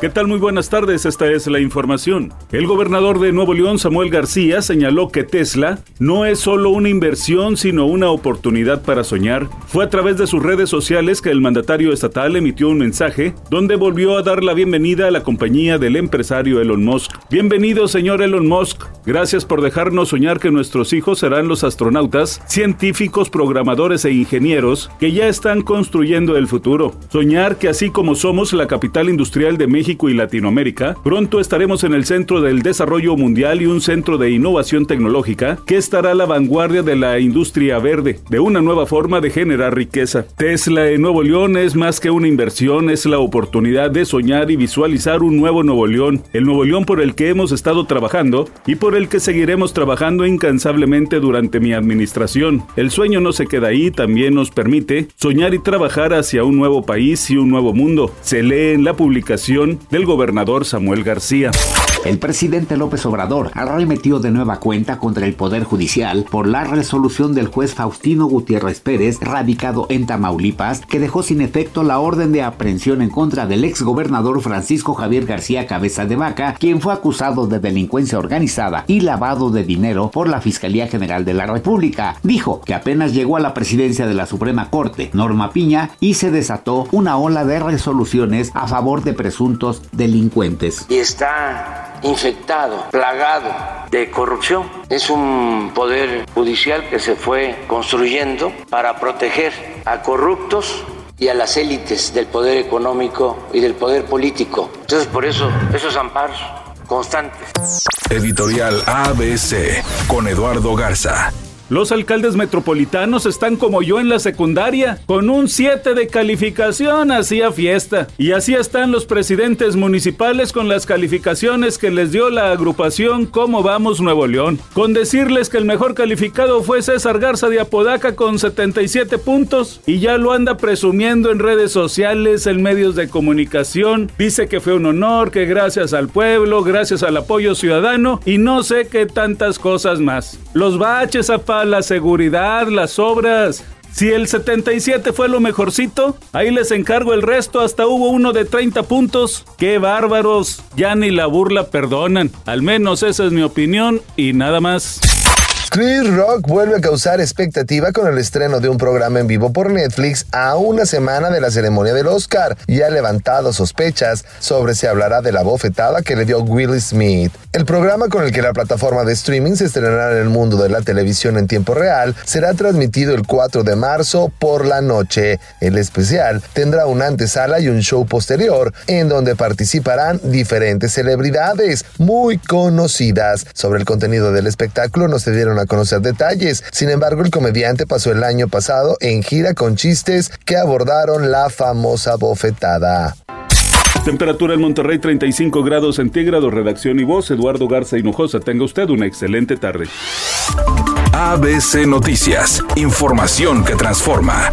¿Qué tal? Muy buenas tardes, esta es la información. El gobernador de Nuevo León, Samuel García, señaló que Tesla no es solo una inversión, sino una oportunidad para soñar. Fue a través de sus redes sociales que el mandatario estatal emitió un mensaje donde volvió a dar la bienvenida a la compañía del empresario Elon Musk. Bienvenido, señor Elon Musk. Gracias por dejarnos soñar que nuestros hijos serán los astronautas, científicos, programadores e ingenieros que ya están construyendo el futuro. Soñar que así como somos la capital industrial de México, y Latinoamérica, pronto estaremos en el centro del desarrollo mundial y un centro de innovación tecnológica que estará a la vanguardia de la industria verde, de una nueva forma de generar riqueza. Tesla en Nuevo León es más que una inversión, es la oportunidad de soñar y visualizar un nuevo Nuevo León, el Nuevo León por el que hemos estado trabajando y por el que seguiremos trabajando incansablemente durante mi administración. El sueño no se queda ahí, también nos permite soñar y trabajar hacia un nuevo país y un nuevo mundo. Se lee en la publicación del gobernador Samuel García. El presidente López Obrador arremetió de nueva cuenta contra el Poder Judicial por la resolución del juez Faustino Gutiérrez Pérez, radicado en Tamaulipas, que dejó sin efecto la orden de aprehensión en contra del exgobernador Francisco Javier García Cabeza de Vaca, quien fue acusado de delincuencia organizada y lavado de dinero por la Fiscalía General de la República. Dijo que apenas llegó a la presidencia de la Suprema Corte, Norma Piña, y se desató una ola de resoluciones a favor de presuntos delincuentes. Y está infectado, plagado de corrupción. Es un poder judicial que se fue construyendo para proteger a corruptos y a las élites del poder económico y del poder político. Entonces, por eso, esos amparos constantes. Editorial ABC con Eduardo Garza. Los alcaldes metropolitanos están como yo en la secundaria, con un 7 de calificación hacía fiesta. Y así están los presidentes municipales con las calificaciones que les dio la agrupación Cómo Vamos Nuevo León. Con decirles que el mejor calificado fue César Garza de Apodaca con 77 puntos y ya lo anda presumiendo en redes sociales, en medios de comunicación. Dice que fue un honor, que gracias al pueblo, gracias al apoyo ciudadano y no sé qué tantas cosas más. Los baches, la seguridad, las obras. Si el 77 fue lo mejorcito, ahí les encargo el resto, hasta hubo uno de 30 puntos. ¡Qué bárbaros! Ya ni la burla perdonan. Al menos esa es mi opinión y nada más. Chris Rock vuelve a causar expectativa con el estreno de un programa en vivo por Netflix a una semana de la ceremonia del Oscar y ha levantado sospechas sobre si hablará de la bofetada que le dio Will Smith. El programa con el que la plataforma de streaming se estrenará en el mundo de la televisión en tiempo real será transmitido el 4 de marzo por la noche. El especial tendrá una antesala y un show posterior en donde participarán diferentes celebridades muy conocidas. Sobre el contenido del espectáculo no se dieron a conocer detalles. Sin embargo, el comediante pasó el año pasado en gira con chistes que abordaron la famosa bofetada. Temperatura en Monterrey 35 grados centígrados, redacción y voz Eduardo Garza Hinojosa. Tenga usted una excelente tarde. ABC Noticias, información que transforma.